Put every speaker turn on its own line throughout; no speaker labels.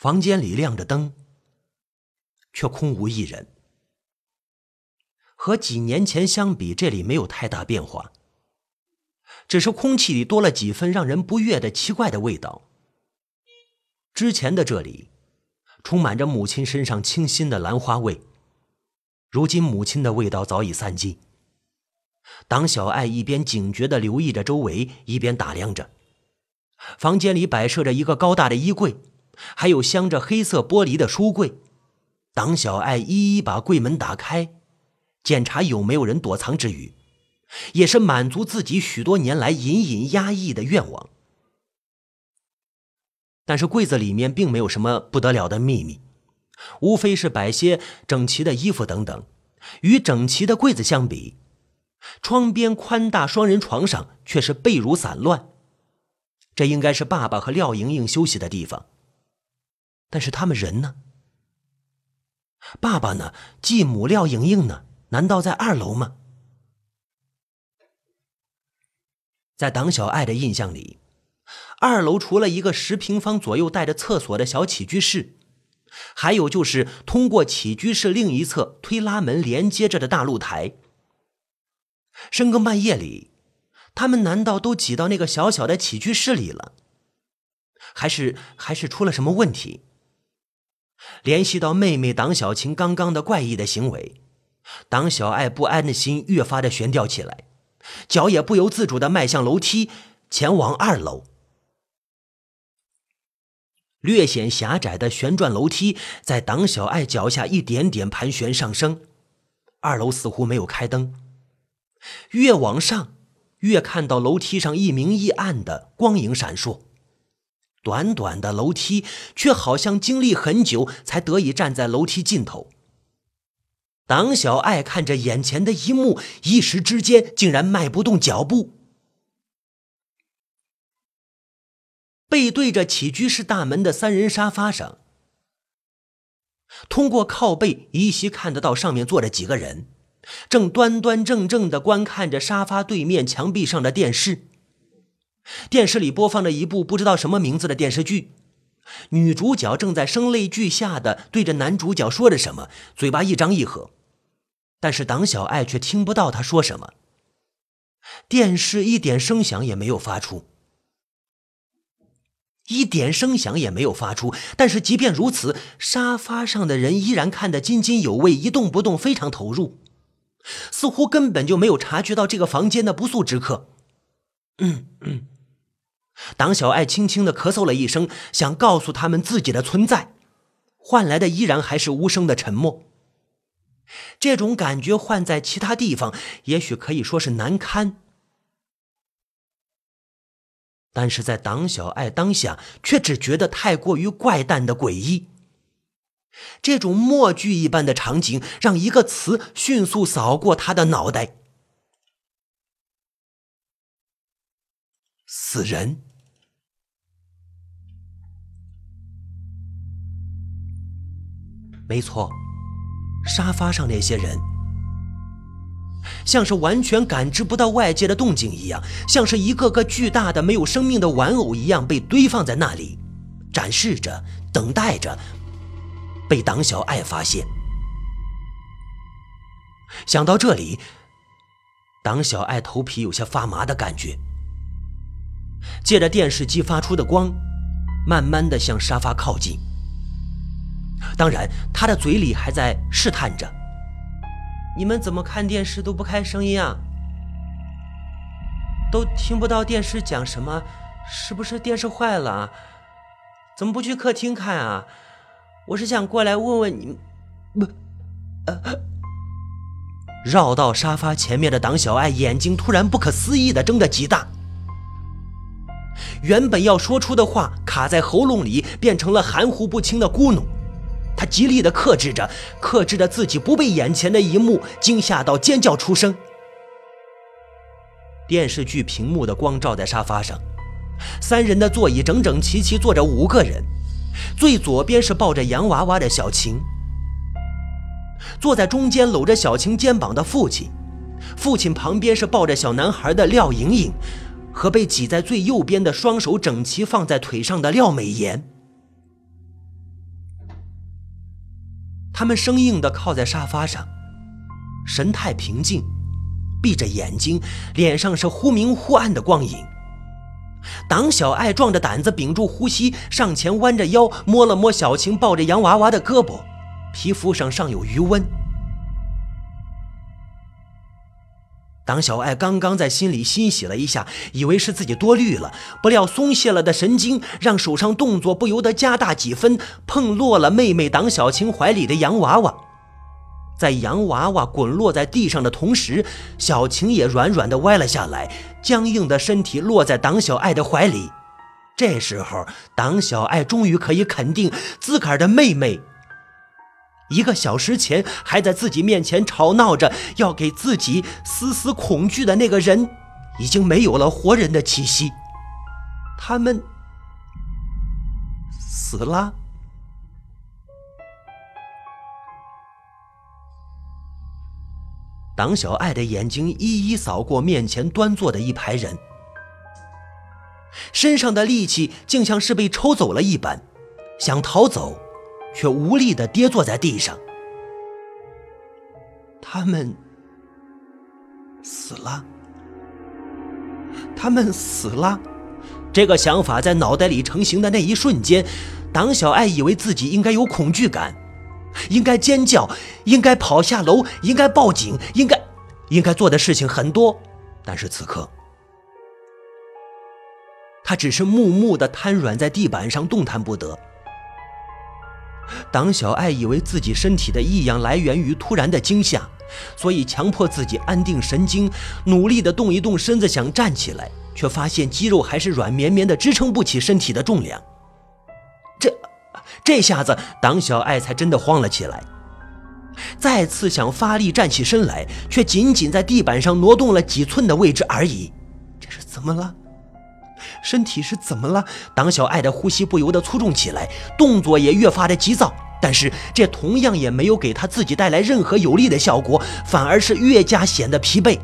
房间里亮着灯，却空无一人。和几年前相比，这里没有太大变化，只是空气里多了几分让人不悦的奇怪的味道。之前的这里，充满着母亲身上清新的兰花味，如今母亲的味道早已散尽。党小爱一边警觉地留意着周围，一边打量着。房间里摆设着一个高大的衣柜，还有镶着黑色玻璃的书柜。党小爱一一把柜门打开。检查有没有人躲藏之余，也是满足自己许多年来隐隐压抑的愿望。但是柜子里面并没有什么不得了的秘密，无非是摆些整齐的衣服等等。与整齐的柜子相比，窗边宽大双人床上却是被褥散乱。这应该是爸爸和廖莹莹休息的地方。但是他们人呢？爸爸呢？继母廖莹莹呢？难道在二楼吗？在党小爱的印象里，二楼除了一个十平方左右带着厕所的小起居室，还有就是通过起居室另一侧推拉门连接着的大露台。深更半夜里，他们难道都挤到那个小小的起居室里了？还是还是出了什么问题？联系到妹妹党小晴刚刚的怪异的行为。党小爱不安的心越发的悬吊起来，脚也不由自主的迈向楼梯，前往二楼。略显狭窄的旋转楼梯在党小爱脚下一点点盘旋上升。二楼似乎没有开灯，越往上，越看到楼梯上一明一暗的光影闪烁。短短的楼梯，却好像经历很久才得以站在楼梯尽头。党小爱看着眼前的一幕，一时之间竟然迈不动脚步。背对着起居室大门的三人沙发上，通过靠背依稀看得到上面坐着几个人，正端端正正的观看着沙发对面墙壁上的电视。电视里播放着一部不知道什么名字的电视剧，女主角正在声泪俱下的对着男主角说着什么，嘴巴一张一合。但是党小爱却听不到他说什么。电视一点声响也没有发出，一点声响也没有发出。但是即便如此，沙发上的人依然看得津津有味，一动不动，非常投入，似乎根本就没有察觉到这个房间的不速之客。嗯嗯，党小爱轻轻的咳嗽了一声，想告诉他们自己的存在，换来的依然还是无声的沉默。这种感觉换在其他地方，也许可以说是难堪，但是在党小爱当下，却只觉得太过于怪诞的诡异。这种默剧一般的场景，让一个词迅速扫过他的脑袋：死人。没错。沙发上那些人，像是完全感知不到外界的动静一样，像是一个个巨大的没有生命的玩偶一样被堆放在那里，展示着，等待着被党小爱发现。想到这里，党小爱头皮有些发麻的感觉，借着电视机发出的光，慢慢的向沙发靠近。当然，他的嘴里还在试探着：“你们怎么看电视都不开声音啊？都听不到电视讲什么？是不是电视坏了？怎么不去客厅看啊？我是想过来问问你。”不，呃，绕到沙发前面的党小爱眼睛突然不可思议的睁得极大，原本要说出的话卡在喉咙里，变成了含糊不清的咕哝。他极力的克制着，克制着自己不被眼前的一幕惊吓到尖叫出声。电视剧屏幕的光照在沙发上，三人的座椅整整齐齐坐着五个人，最左边是抱着洋娃娃的小晴，坐在中间搂着小晴肩膀的父亲，父亲旁边是抱着小男孩的廖莹莹，和被挤在最右边的双手整齐放在腿上的廖美妍。他们生硬地靠在沙发上，神态平静，闭着眼睛，脸上是忽明忽暗的光影。党小爱壮着胆子，屏住呼吸，上前弯着腰，摸了摸小晴抱着洋娃娃的胳膊，皮肤上尚有余温。党小爱刚刚在心里欣喜了一下，以为是自己多虑了，不料松懈了的神经让手上动作不由得加大几分，碰落了妹妹党小晴怀里的洋娃娃。在洋娃娃滚落在地上的同时，小晴也软软的歪了下来，僵硬的身体落在党小爱的怀里。这时候，党小爱终于可以肯定，自个儿的妹妹。一个小时前还在自己面前吵闹着要给自己丝丝恐惧的那个人，已经没有了活人的气息。他们死了。党小爱的眼睛一一扫过面前端坐的一排人，身上的力气竟像是被抽走了一般，想逃走。却无力的跌坐在地上。他们死了，他们死了。这个想法在脑袋里成型的那一瞬间，党小爱以为自己应该有恐惧感，应该尖叫，应该跑下楼，应该报警，应该应该做的事情很多。但是此刻，他只是木木的瘫软在地板上，动弹不得。党小爱以为自己身体的异样来源于突然的惊吓，所以强迫自己安定神经，努力地动一动身子想站起来，却发现肌肉还是软绵绵的，支撑不起身体的重量。这，这下子党小爱才真的慌了起来，再次想发力站起身来，却仅仅在地板上挪动了几寸的位置而已。这是怎么了？身体是怎么了？党小爱的呼吸不由得粗重起来，动作也越发的急躁。但是这同样也没有给他自己带来任何有利的效果，反而是越加显得疲惫。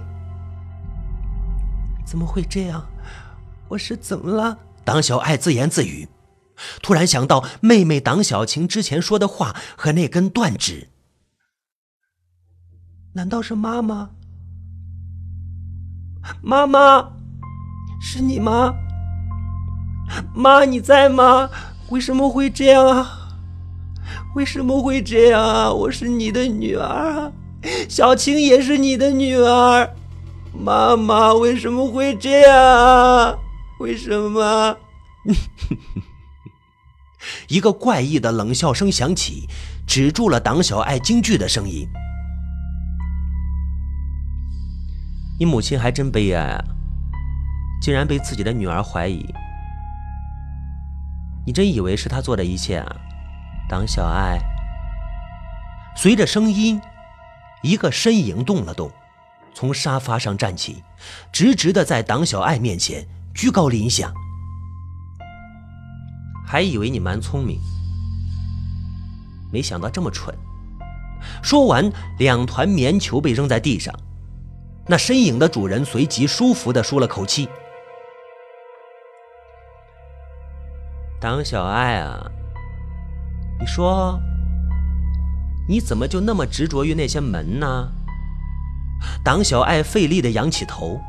怎么会这样？我是怎么了？党小爱自言自语，突然想到妹妹党小晴之前说的话和那根断指。难道是妈妈？妈妈，是你吗？妈，你在吗？为什么会这样啊？为什么会这样啊？我是你的女儿，小青也是你的女儿。妈妈，为什么会这样啊？为什么？一个怪异的冷笑声响起，止住了党小爱惊惧的声音。你母亲还真悲哀啊，竟然被自己的女儿怀疑。你真以为是他做的一切啊，党小爱？随着声音，一个身影动了动，从沙发上站起，直直的在党小爱面前居高临下。还以为你蛮聪明，没想到这么蠢。说完，两团棉球被扔在地上，那身影的主人随即舒服的舒了口气。党小爱啊，你说，你怎么就那么执着于那些门呢？党小爱费力的仰起头，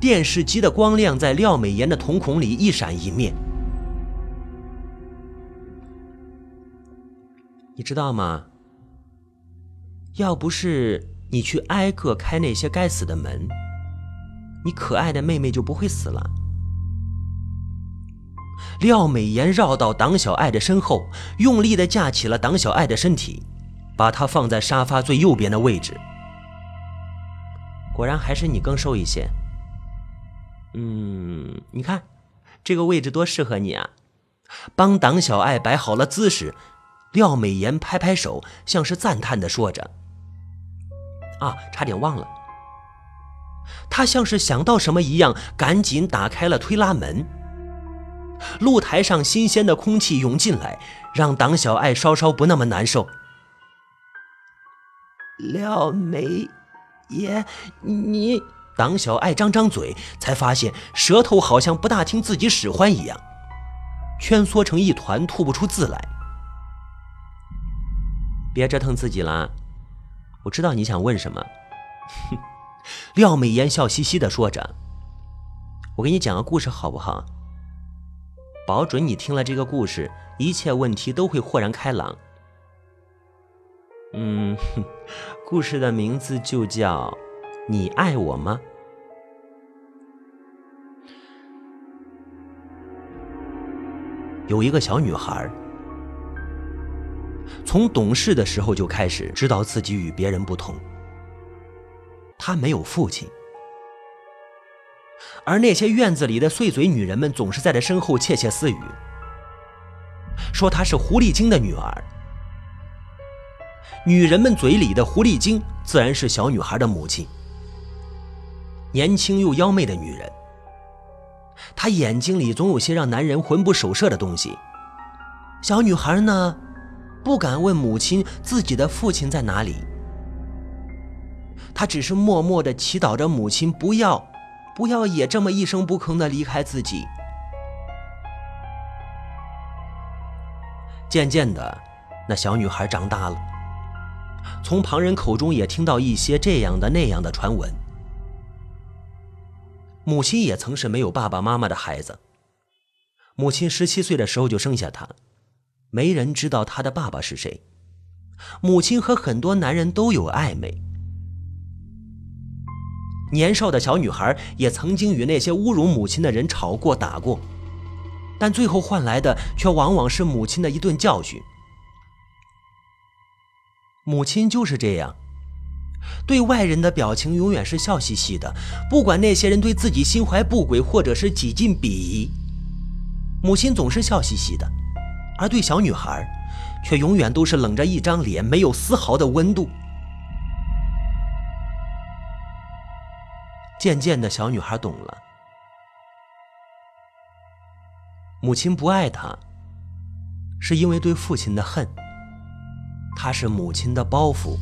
电视机的光亮在廖美妍的瞳孔里一闪一灭。你知道吗？要不是你去挨个开那些该死的门，你可爱的妹妹就不会死了。廖美妍绕到党小爱的身后，用力地架起了党小爱的身体，把她放在沙发最右边的位置。果然还是你更瘦一些。嗯，你看，这个位置多适合你啊！帮党小爱摆好了姿势，廖美妍拍拍手，像是赞叹地说着：“啊，差点忘了。”她像是想到什么一样，赶紧打开了推拉门。露台上新鲜的空气涌进来，让党小爱稍稍不那么难受。廖美妍，你……党小爱张张嘴，才发现舌头好像不大听自己使唤一样，蜷缩成一团，吐不出字来。别折腾自己了，我知道你想问什么。廖美妍笑嘻嘻的说着：“我给你讲个故事好不好？保准你听了这个故事，一切问题都会豁然开朗。”嗯，故事的名字就叫《你爱我吗》。有一个小女孩，从懂事的时候就开始知道自己与别人不同。她没有父亲，而那些院子里的碎嘴女人们总是在她身后窃窃私语，说她是狐狸精的女儿。女人们嘴里的狐狸精，自然是小女孩的母亲，年轻又妖媚的女人。她眼睛里总有些让男人魂不守舍的东西。小女孩呢，不敢问母亲自己的父亲在哪里。她只是默默的祈祷着母亲不要，不要也这么一声不吭的离开自己。渐渐的，那小女孩长大了，从旁人口中也听到一些这样的那样的传闻。母亲也曾是没有爸爸妈妈的孩子。母亲十七岁的时候就生下她，没人知道她的爸爸是谁。母亲和很多男人都有暧昧。年少的小女孩也曾经与那些侮辱母亲的人吵过打过，但最后换来的却往往是母亲的一顿教训。母亲就是这样。对外人的表情永远是笑嘻嘻的，不管那些人对自己心怀不轨或者是几近鄙夷，母亲总是笑嘻嘻的；而对小女孩，却永远都是冷着一张脸，没有丝毫的温度。渐渐的，小女孩懂了，母亲不爱她，是因为对父亲的恨，她是母亲的包袱。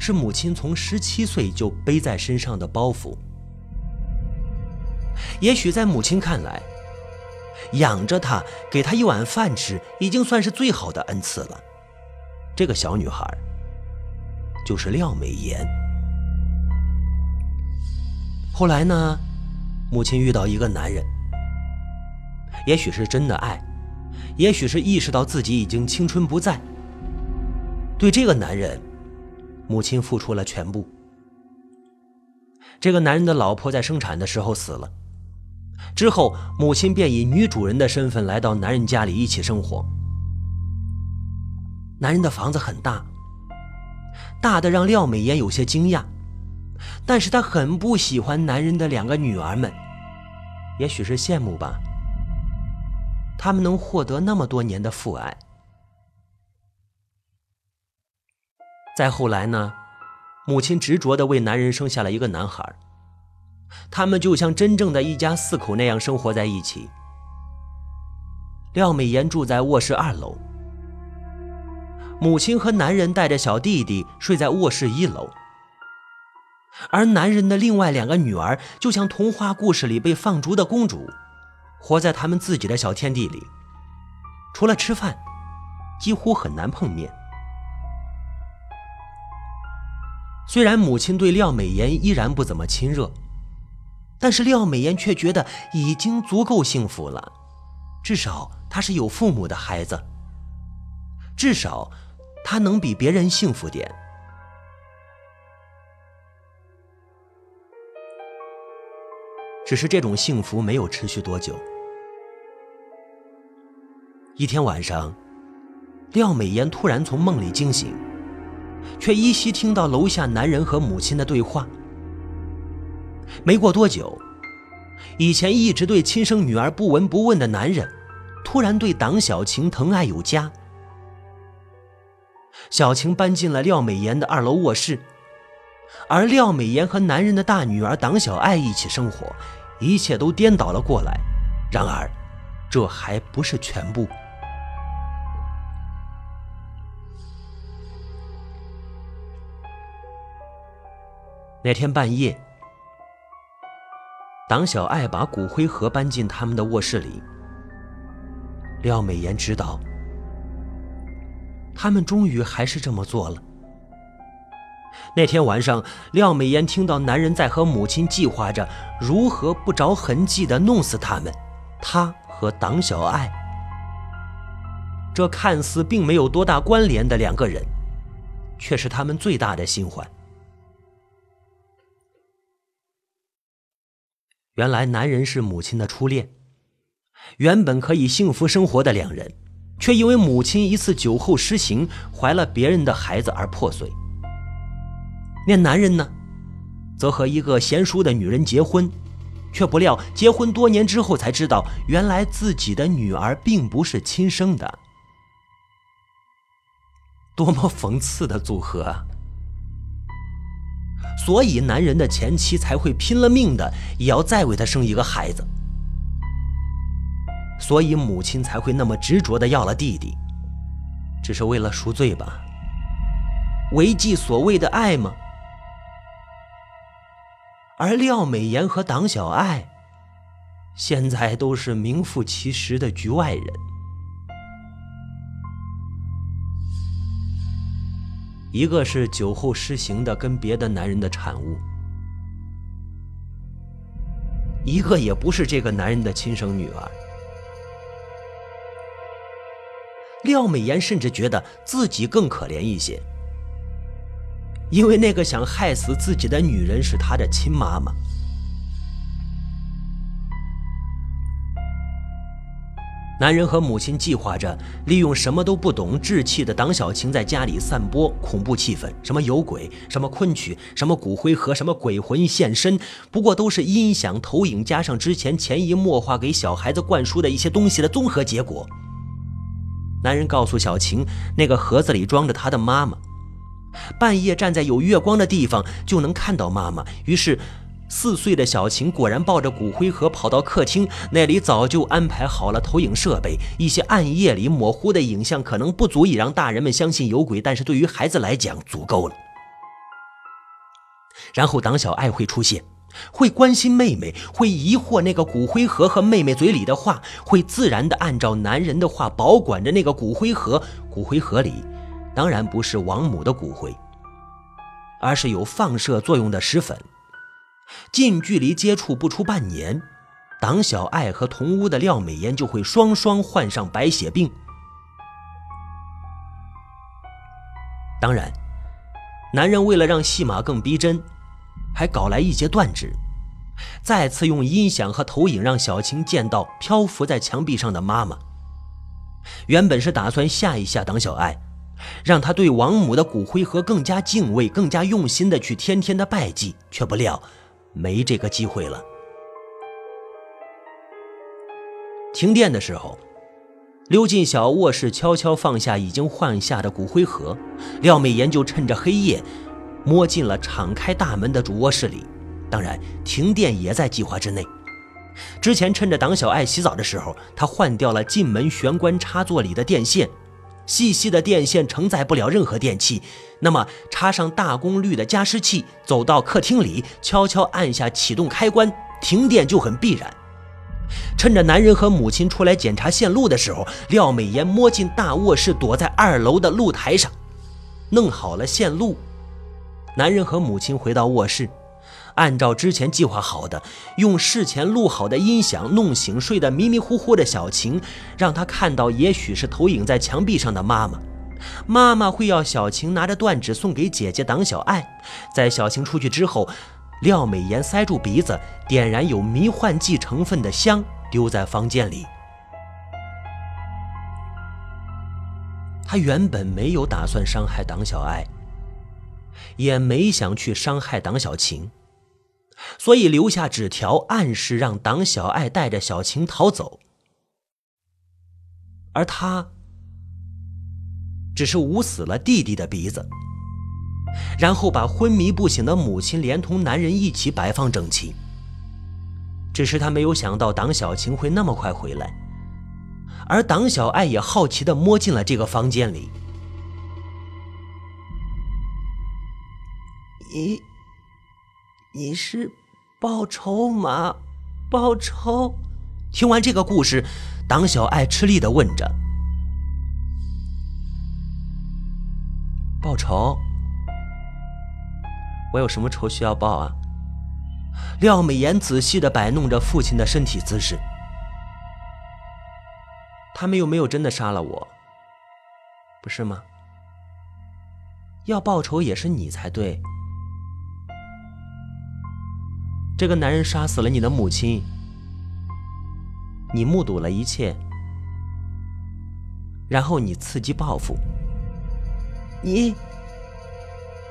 是母亲从十七岁就背在身上的包袱。也许在母亲看来，养着她，给她一碗饭吃，已经算是最好的恩赐了。这个小女孩，就是廖美妍。后来呢，母亲遇到一个男人，也许是真的爱，也许是意识到自己已经青春不在，对这个男人。母亲付出了全部。这个男人的老婆在生产的时候死了，之后母亲便以女主人的身份来到男人家里一起生活。男人的房子很大，大的让廖美妍有些惊讶，但是她很不喜欢男人的两个女儿们，也许是羡慕吧，他们能获得那么多年的父爱。再后来呢，母亲执着的为男人生下了一个男孩。他们就像真正的一家四口那样生活在一起。廖美妍住在卧室二楼，母亲和男人带着小弟弟睡在卧室一楼。而男人的另外两个女儿就像童话故事里被放逐的公主，活在他们自己的小天地里，除了吃饭，几乎很难碰面。虽然母亲对廖美妍依然不怎么亲热，但是廖美妍却觉得已经足够幸福了。至少她是有父母的孩子，至少她能比别人幸福点。只是这种幸福没有持续多久。一天晚上，廖美妍突然从梦里惊醒。却依稀听到楼下男人和母亲的对话。没过多久，以前一直对亲生女儿不闻不问的男人，突然对党小晴疼爱有加。小晴搬进了廖美妍的二楼卧室，而廖美妍和男人的大女儿党小爱一起生活，一切都颠倒了过来。然而，这还不是全部。那天半夜，党小爱把骨灰盒搬进他们的卧室里。廖美妍知道，他们终于还是这么做了。那天晚上，廖美妍听到男人在和母亲计划着如何不着痕迹地弄死他们，他和党小爱，这看似并没有多大关联的两个人，却是他们最大的心患。原来，男人是母亲的初恋，原本可以幸福生活的两人，却因为母亲一次酒后失行，怀了别人的孩子而破碎。那男人呢，则和一个贤淑的女人结婚，却不料结婚多年之后才知道，原来自己的女儿并不是亲生的。多么讽刺的组合啊！所以男人的前妻才会拼了命的也要再为他生一个孩子，所以母亲才会那么执着的要了弟弟，只是为了赎罪吧？违纪所谓的爱吗？而廖美妍和党小爱，现在都是名副其实的局外人。一个是酒后失行的跟别的男人的产物，一个也不是这个男人的亲生女儿。廖美妍甚至觉得自己更可怜一些。因为那个想害死自己的女人是他的亲妈妈。男人和母亲计划着利用什么都不懂、稚气的党小晴在家里散播恐怖气氛，什么有鬼，什么昆曲，什么骨灰盒，什么鬼魂现身，不过都是音响投影加上之前潜移默化给小孩子灌输的一些东西的综合结果。男人告诉小晴，那个盒子里装着他的妈妈。半夜站在有月光的地方就能看到妈妈。于是，四岁的小晴果然抱着骨灰盒跑到客厅，那里早就安排好了投影设备。一些暗夜里模糊的影像可能不足以让大人们相信有鬼，但是对于孩子来讲足够了。然后党小爱会出现，会关心妹妹，会疑惑那个骨灰盒和妹妹嘴里的话，会自然的按照男人的话保管着那个骨灰盒。骨灰盒里。当然不是王母的骨灰，而是有放射作用的石粉。近距离接触不出半年，党小爱和同屋的廖美妍就会双双患上白血病。当然，男人为了让戏码更逼真，还搞来一截断指，再次用音响和投影让小青见到漂浮在墙壁上的妈妈。原本是打算吓一吓党小爱。让他对王母的骨灰盒更加敬畏，更加用心的去天天的拜祭，却不料没这个机会了。停电的时候，溜进小卧室，悄悄放下已经换下的骨灰盒。廖美妍就趁着黑夜，摸进了敞开大门的主卧室里。当然，停电也在计划之内。之前趁着党小爱洗澡的时候，他换掉了进门玄关插座里的电线。细细的电线承载不了任何电器，那么插上大功率的加湿器，走到客厅里，悄悄按下启动开关，停电就很必然。趁着男人和母亲出来检查线路的时候，廖美妍摸进大卧室，躲在二楼的露台上，弄好了线路。男人和母亲回到卧室。按照之前计划好的，用事前录好的音响弄醒睡得迷迷糊糊的小晴，让她看到也许是投影在墙壁上的妈妈。妈妈会要小晴拿着断指送给姐姐党小爱。在小晴出去之后，廖美妍塞住鼻子，点燃有迷幻剂成分的香，丢在房间里。她原本没有打算伤害党小爱，也没想去伤害党小晴。所以留下纸条，暗示让党小爱带着小晴逃走，而他只是捂死了弟弟的鼻子，然后把昏迷不醒的母亲连同男人一起摆放整齐。只是他没有想到党小晴会那么快回来，而党小爱也好奇地摸进了这个房间里。
你是报仇吗？报仇！
听完这个故事，党小爱吃力的问着：“报仇？我有什么仇需要报啊？廖美妍仔细的摆弄着父亲的身体姿势。他们又没有真的杀了我，不是吗？要报仇也是你才对。这个男人杀死了你的母亲，你目睹了一切，然后你伺机报复。
你，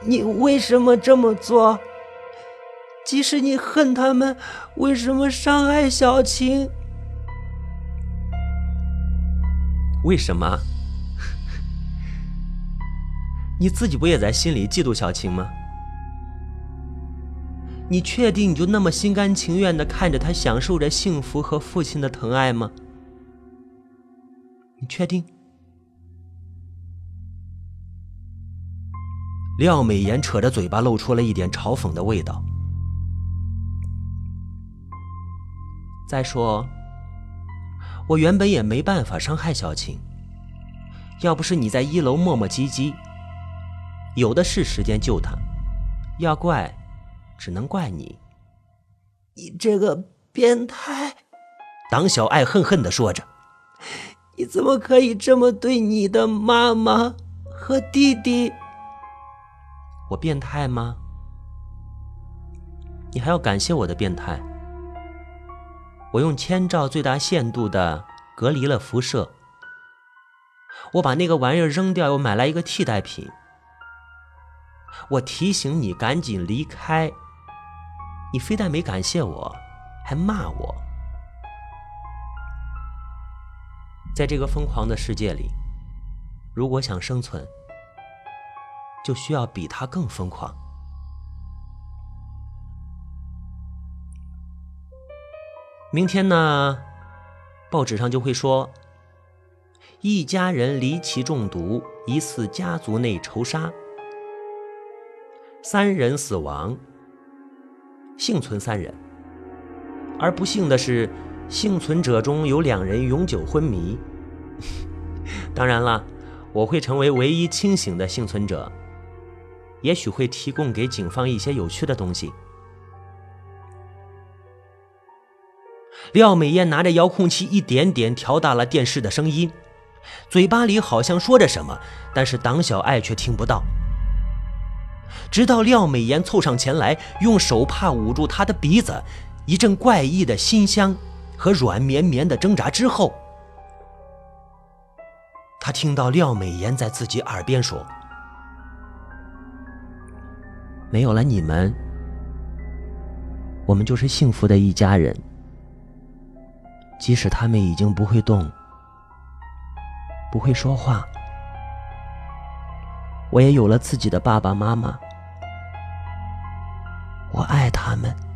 你为什么这么做？即使你恨他们，为什么伤害小青？
为什么？你自己不也在心里嫉妒小青吗？你确定你就那么心甘情愿的看着他享受着幸福和父亲的疼爱吗？你确定？廖美妍扯着嘴巴，露出了一点嘲讽的味道。再说。我原本也没办法伤害小青，要不是你在一楼磨磨唧唧，有的是时间救她。要怪，只能怪你。
你这个变态！
党小爱恨恨地说着：“
你怎么可以这么对你的妈妈和弟弟？
我变态吗？你还要感谢我的变态。”我用千兆最大限度的隔离了辐射。我把那个玩意儿扔掉，又买来一个替代品。我提醒你赶紧离开，你非但没感谢我，还骂我。在这个疯狂的世界里，如果想生存，就需要比他更疯狂。明天呢，报纸上就会说，一家人离奇中毒，疑似家族内仇杀，三人死亡，幸存三人，而不幸的是，幸存者中有两人永久昏迷。当然了，我会成为唯一清醒的幸存者，也许会提供给警方一些有趣的东西。廖美艳拿着遥控器，一点点调大了电视的声音，嘴巴里好像说着什么，但是党小爱却听不到。直到廖美妍凑上前来，用手帕捂住她的鼻子，一阵怪异的馨香和软绵绵的挣扎之后，他听到廖美妍在自己耳边说：“没有了你们，我们就是幸福的一家人。”即使他们已经不会动，不会说话，我也有了自己的爸爸妈妈。我爱他们。